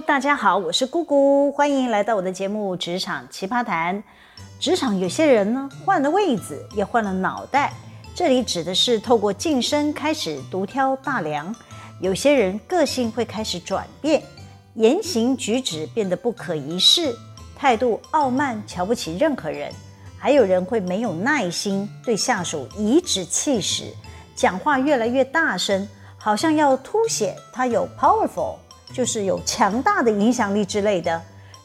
大家好，我是姑姑，欢迎来到我的节目《职场奇葩谈》。职场有些人呢，换了位子，也换了脑袋。这里指的是透过晋升开始独挑大梁。有些人个性会开始转变，言行举止变得不可一世，态度傲慢，瞧不起任何人。还有人会没有耐心，对下属颐指气使，讲话越来越大声，好像要凸显他有 powerful。就是有强大的影响力之类的，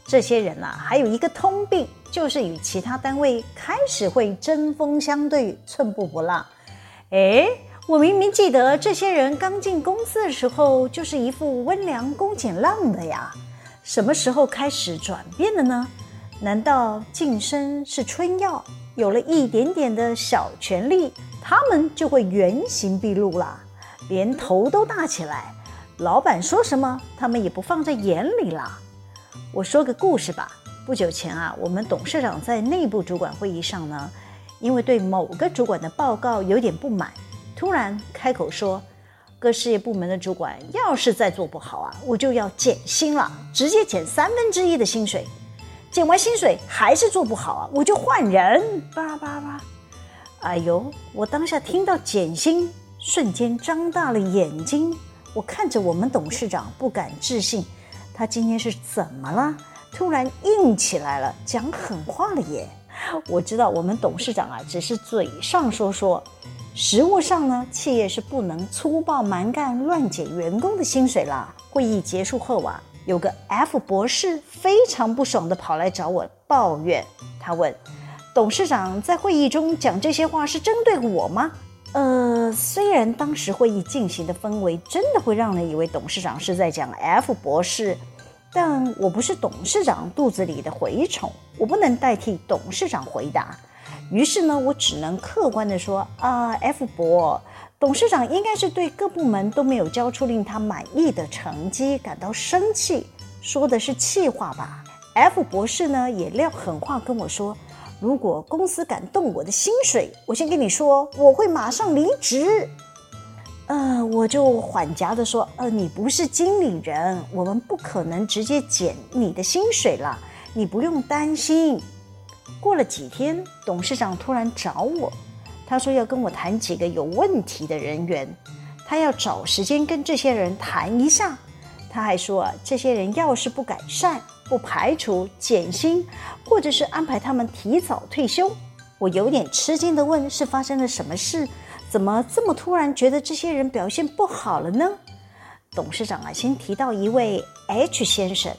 这些人啊，还有一个通病，就是与其他单位开始会针锋相对、寸步不让。诶，我明明记得这些人刚进公司的时候就是一副温良恭俭让的呀，什么时候开始转变的呢？难道晋升是春药，有了一点点的小权力，他们就会原形毕露了，连头都大起来？老板说什么，他们也不放在眼里啦。我说个故事吧。不久前啊，我们董事长在内部主管会议上呢，因为对某个主管的报告有点不满，突然开口说：“各事业部门的主管要是再做不好啊，我就要减薪了，直接减三分之一的薪水。减完薪水还是做不好啊，我就换人。”叭叭叭。哎呦，我当下听到减薪，瞬间张大了眼睛。我看着我们董事长，不敢置信，他今天是怎么了？突然硬起来了，讲狠话了耶！我知道我们董事长啊，只是嘴上说说，实物上呢，企业是不能粗暴蛮干、乱减员工的薪水啦。会议结束后啊，有个 F 博士非常不爽地跑来找我抱怨，他问董事长在会议中讲这些话是针对我吗？呃，虽然当时会议进行的氛围真的会让人以为董事长是在讲 F 博士，但我不是董事长肚子里的蛔虫，我不能代替董事长回答。于是呢，我只能客观地说啊，F 博，董事长应该是对各部门都没有交出令他满意的成绩感到生气，说的是气话吧？F 博士呢也撂狠话跟我说。如果公司敢动我的薪水，我先跟你说，我会马上离职。呃，我就缓颊的说，呃，你不是经理人，我们不可能直接减你的薪水了，你不用担心。过了几天，董事长突然找我，他说要跟我谈几个有问题的人员，他要找时间跟这些人谈一下。他还说，这些人要是不改善。不排除减薪，或者是安排他们提早退休。我有点吃惊地问：“是发生了什么事？怎么这么突然觉得这些人表现不好了呢？”董事长啊，先提到一位 H 先生，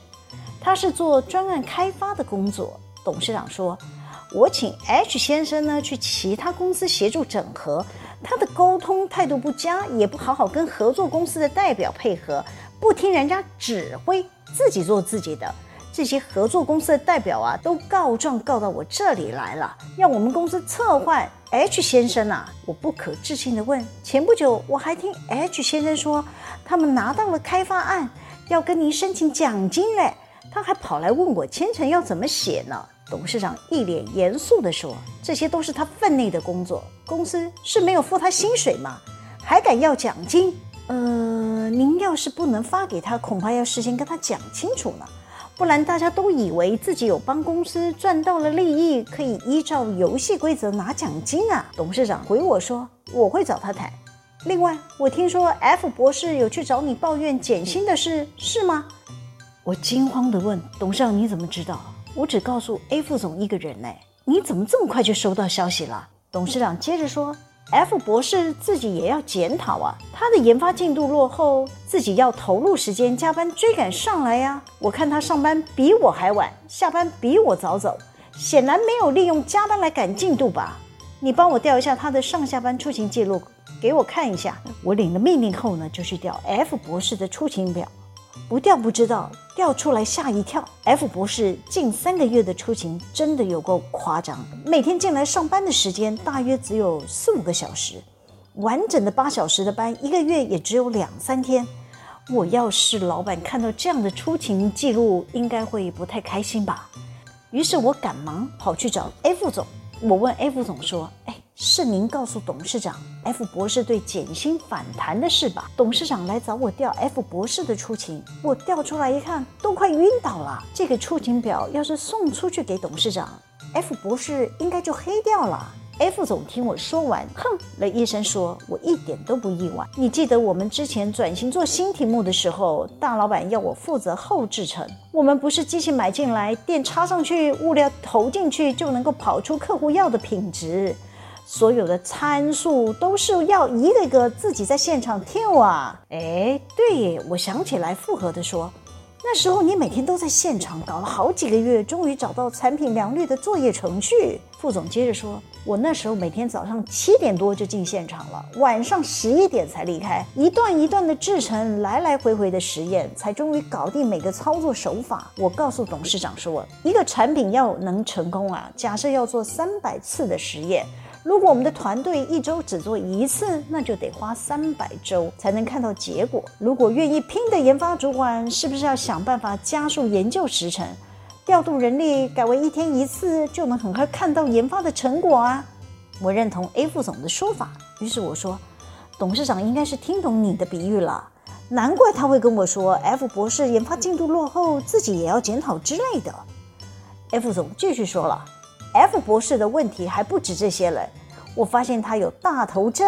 他是做专案开发的工作。董事长说：“我请 H 先生呢去其他公司协助整合，他的沟通态度不佳，也不好好跟合作公司的代表配合，不听人家指挥，自己做自己的。”这些合作公司的代表啊，都告状告到我这里来了，让我们公司撤换 H 先生啊！我不可置信地问：前不久我还听 H 先生说，他们拿到了开发案，要跟您申请奖金嘞，他还跑来问我签程要怎么写呢？董事长一脸严肃地说：“这些都是他分内的工作，公司是没有付他薪水吗？还敢要奖金？呃，您要是不能发给他，恐怕要事先跟他讲清楚呢。”不然大家都以为自己有帮公司赚到了利益，可以依照游戏规则拿奖金啊！董事长回我说：“我会找他谈。”另外，我听说 F 博士有去找你抱怨减薪的事，是吗？我惊慌地问董事长：“你怎么知道？我只告诉 A 副总一个人呢，你怎么这么快就收到消息了？”董事长接着说。F 博士自己也要检讨啊，他的研发进度落后，自己要投入时间加班追赶上来呀。我看他上班比我还晚，下班比我早走，显然没有利用加班来赶进度吧？你帮我调一下他的上下班出勤记录，给我看一下。我领了命令后呢，就去调 F 博士的出勤表。不调不知道，调出来吓一跳。F 博士近三个月的出勤真的有够夸张，每天进来上班的时间大约只有四五个小时，完整的八小时的班，一个月也只有两三天。我要是老板看到这样的出勤记录，应该会不太开心吧？于是我赶忙跑去找 F 总，我问 F 总说：“哎。”是您告诉董事长 F 博士对减薪反弹的事吧？董事长来找我调 F 博士的出勤，我调出来一看，都快晕倒了。这个出勤表要是送出去给董事长，F 博士应该就黑掉了。F 总听我说完，哼了一声，说：“我一点都不意外。你记得我们之前转型做新题目的时候，大老板要我负责后制程。我们不是机器买进来，电插上去，物料投进去就能够跑出客户要的品质。所有的参数都是要一个一个自己在现场跳啊。哎，对，我想起来，附和的说。”那时候你每天都在现场搞了好几个月，终于找到产品良率的作业程序。副总接着说：“我那时候每天早上七点多就进现场了，晚上十一点才离开，一段一段的制成，来来回回的实验，才终于搞定每个操作手法。”我告诉董事长说：“一个产品要能成功啊，假设要做三百次的实验。”如果我们的团队一周只做一次，那就得花三百周才能看到结果。如果愿意拼的研发主管，是不是要想办法加速研究时程，调度人力，改为一天一次，就能很快看到研发的成果啊？我认同 A 副总的说法，于是我说，董事长应该是听懂你的比喻了，难怪他会跟我说 F 博士研发进度落后，自己也要检讨之类的。F 总继续说了。F 博士的问题还不止这些了，我发现他有大头症。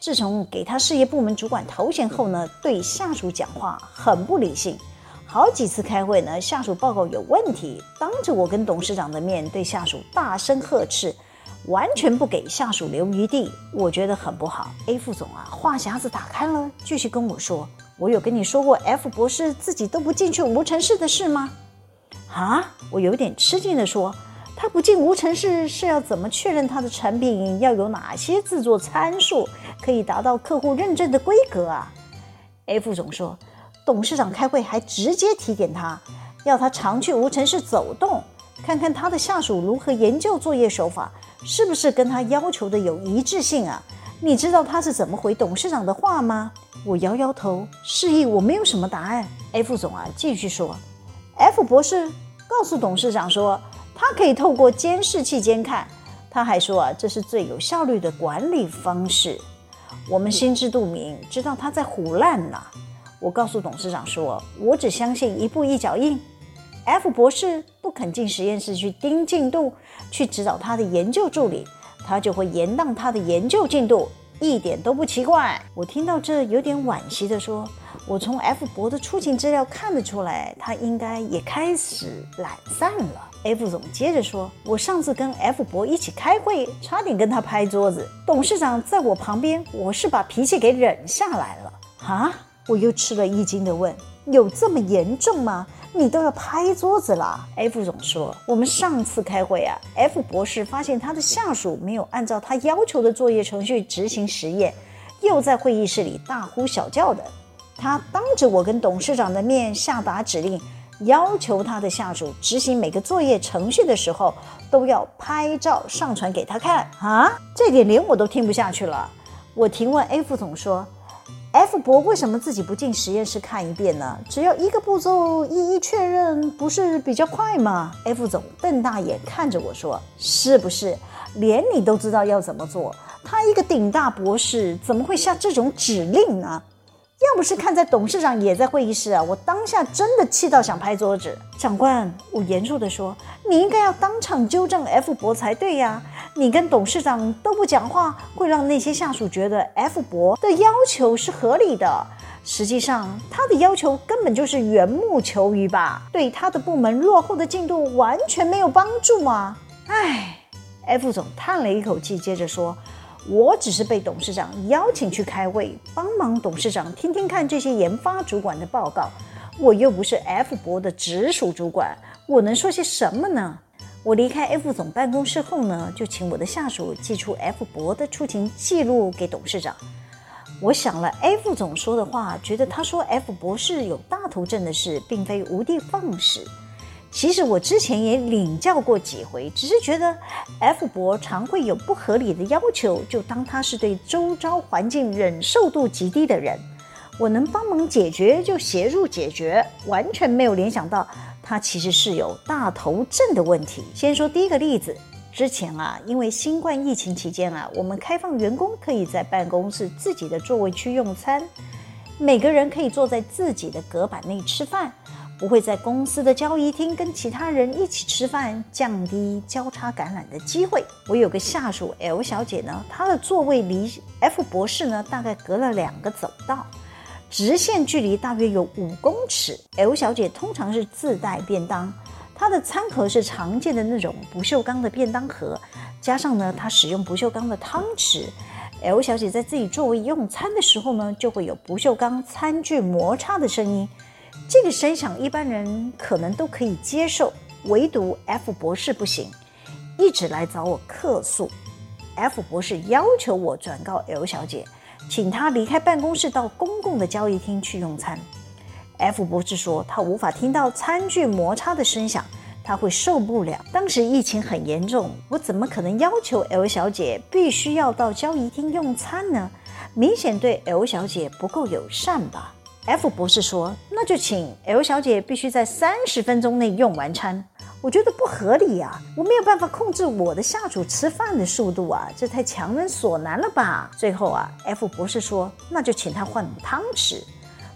自从给他事业部门主管头衔后呢，对下属讲话很不理性。好几次开会呢，下属报告有问题，当着我跟董事长的面对下属大声呵斥，完全不给下属留余地，我觉得很不好。A 副总啊，话匣子打开了，继续跟我说：“我有跟你说过 F 博士自己都不进去无尘室的事吗？”啊，我有点吃惊地说。他不进无尘室是要怎么确认他的产品要有哪些制作参数可以达到客户认证的规格啊？A 副总说，董事长开会还直接提点他，要他常去无尘室走动，看看他的下属如何研究作业手法，是不是跟他要求的有一致性啊？你知道他是怎么回董事长的话吗？我摇摇头，示意我没有什么答案。A 副总啊，继续说，F 博士告诉董事长说。他可以透过监视器监看，他还说啊，这是最有效率的管理方式。我们心知肚明，知道他在唬烂呢。我告诉董事长说，我只相信一步一脚印。F 博士不肯进实验室去盯进度，去指导他的研究助理，他就会延宕他的研究进度，一点都不奇怪。我听到这有点惋惜的说。我从 F 博的出勤资料看得出来，他应该也开始懒散了。F 总接着说：“我上次跟 F 博一起开会，差点跟他拍桌子。董事长在我旁边，我是把脾气给忍下来了。”啊！我又吃了一惊的问：“有这么严重吗？你都要拍桌子了？”F 总说：“我们上次开会啊，F 博士发现他的下属没有按照他要求的作业程序执行实验，又在会议室里大呼小叫的。”他当着我跟董事长的面下达指令，要求他的下属执行每个作业程序的时候都要拍照上传给他看啊！这点连我都听不下去了。我提问 A 副总说：“F 博为什么自己不进实验室看一遍呢？只要一个步骤一一确认，不是比较快吗？”F 总瞪大眼看着我说：“是不是？连你都知道要怎么做？他一个顶大博士怎么会下这种指令呢？”要不是看在董事长也在会议室啊，我当下真的气到想拍桌子。长官，我严肃地说，你应该要当场纠正 F 博才对呀。你跟董事长都不讲话，会让那些下属觉得 F 博的要求是合理的。实际上，他的要求根本就是缘木求鱼吧，对他的部门落后的进度完全没有帮助吗。唉，F 总叹了一口气，接着说。我只是被董事长邀请去开会，帮忙董事长听听看这些研发主管的报告。我又不是 F 博的直属主管，我能说些什么呢？我离开 F 总办公室后呢，就请我的下属寄出 F 博的出勤记录给董事长。我想了 F 总说的话，觉得他说 F 博士有大头症的事，并非无的放矢。其实我之前也领教过几回，只是觉得 F 博常会有不合理的要求，就当他是对周遭环境忍受度极低的人，我能帮忙解决就协助解决，完全没有联想到他其实是有大头症的问题。先说第一个例子，之前啊，因为新冠疫情期间啊，我们开放员工可以在办公室自己的座位区用餐，每个人可以坐在自己的隔板内吃饭，不会在公司的交易厅跟其他人一起吃饭，降低交叉感染的机会。我有个下属 L 小姐呢，她的座位离 F 博士呢大概隔了两个走道，直线距离大约有五公尺。L 小姐通常是自带便当。她的餐盒是常见的那种不锈钢的便当盒，加上呢，她使用不锈钢的汤匙。L 小姐在自己座位用餐的时候呢，就会有不锈钢餐具摩擦的声音。这个声响一般人可能都可以接受，唯独 F 博士不行，一直来找我客诉。F 博士要求我转告 L 小姐，请她离开办公室到公共的交易厅去用餐。F 博士说，他无法听到餐具摩擦的声响，他会受不了。当时疫情很严重，我怎么可能要求 L 小姐必须要到交易厅用餐呢？明显对 L 小姐不够友善吧？F 博士说，那就请 L 小姐必须在三十分钟内用完餐。我觉得不合理呀，我没有办法控制我的下属吃饭的速度啊，这太强人所难了吧？最后啊，F 博士说，那就请他换汤匙。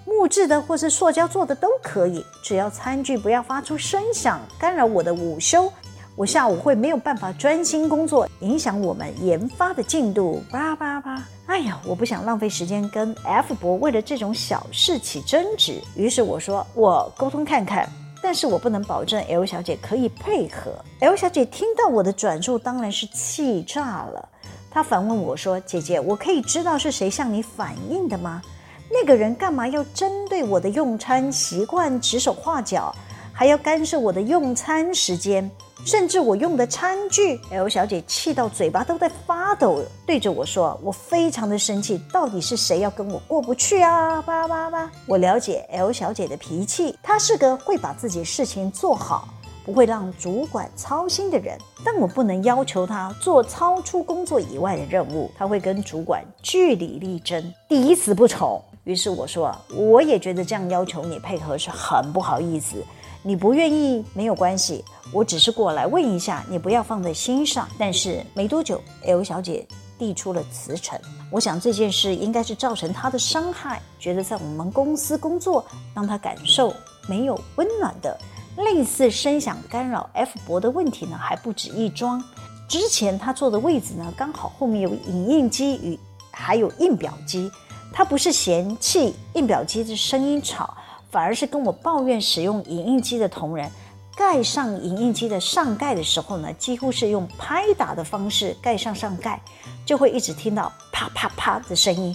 木质的或是塑胶做的都可以，只要餐具不要发出声响，干扰我的午休，我下午会没有办法专心工作，影响我们研发的进度。叭叭叭！哎呀，我不想浪费时间跟 F 博为了这种小事起争执，于是我说我沟通看看，但是我不能保证 L 小姐可以配合。L 小姐听到我的转述，当然是气炸了，她反问我说：“姐姐，我可以知道是谁向你反映的吗？”那个人干嘛要针对我的用餐习惯指手画脚，还要干涉我的用餐时间，甚至我用的餐具？L 小姐气到嘴巴都在发抖，对着我说：“我非常的生气，到底是谁要跟我过不去啊？”叭叭叭！我了解 L 小姐的脾气，她是个会把自己事情做好，不会让主管操心的人，但我不能要求她做超出工作以外的任务，她会跟主管据理力争，第一词不从。于是我说，我也觉得这样要求你配合是很不好意思。你不愿意没有关系，我只是过来问一下，你不要放在心上。但是没多久，L 小姐递出了辞呈。我想这件事应该是造成她的伤害，觉得在我们公司工作让她感受没有温暖的。类似声响干扰 F 博的问题呢，还不止一桩。之前他坐的位置呢，刚好后面有影印机与还有印表机。他不是嫌弃印表机的声音吵，反而是跟我抱怨使用影印机的同仁盖上影印机的上盖的时候呢，几乎是用拍打的方式盖上上盖，就会一直听到啪啪啪的声音；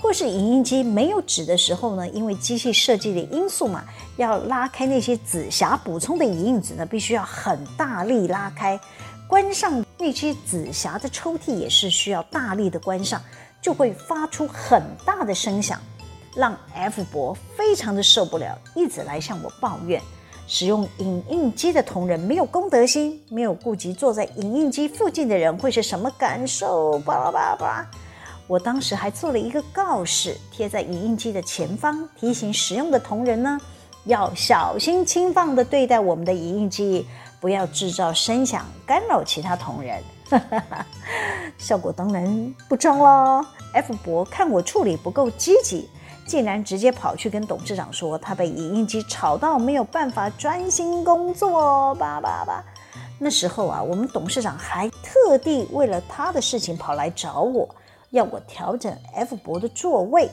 或是影印机没有纸的时候呢，因为机器设计的因素嘛，要拉开那些紫霞补充的影印纸呢，必须要很大力拉开；关上那些紫霞的抽屉也是需要大力的关上。就会发出很大的声响，让 F 博非常的受不了，一直来向我抱怨，使用影印机的同仁没有公德心，没有顾及坐在影印机附近的人会是什么感受。巴拉巴拉巴拉，我当时还做了一个告示，贴在影印机的前方，提醒使用的同仁呢，要小心轻放的对待我们的影印机，不要制造声响干扰其他同仁。效果当然不彰了。F 博看我处理不够积极，竟然直接跑去跟董事长说，他被影印机吵到没有办法专心工作。叭叭叭。那时候啊，我们董事长还特地为了他的事情跑来找我，要我调整 F 博的座位。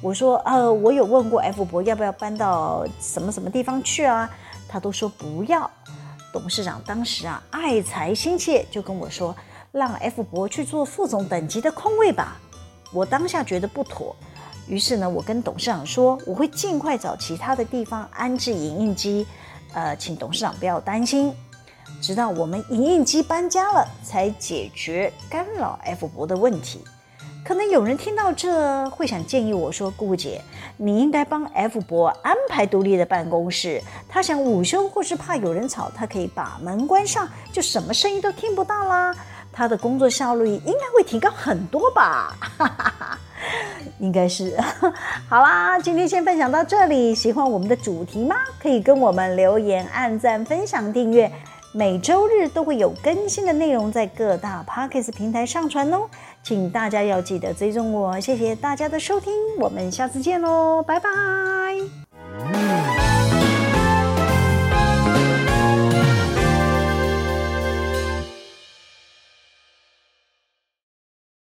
我说，呃，我有问过 F 博要不要搬到什么什么地方去啊？他都说不要。董事长当时啊，爱才心切，就跟我说，让 F 博去做副总等级的空位吧。我当下觉得不妥，于是呢，我跟董事长说，我会尽快找其他的地方安置影印机，呃，请董事长不要担心。直到我们影印机搬家了，才解决干扰 F 博的问题。可能有人听到这会想建议我说：“顾姐，你应该帮 F 博安排独立的办公室。他想午休或是怕有人吵，他可以把门关上，就什么声音都听不到啦。他的工作效率应该会提高很多吧？”哈哈哈应该是。好啦，今天先分享到这里。喜欢我们的主题吗？可以跟我们留言、按赞、分享、订阅。每周日都会有更新的内容在各大 Podcast 平台上传哦，请大家要记得追踪我。谢谢大家的收听，我们下次见喽，拜拜。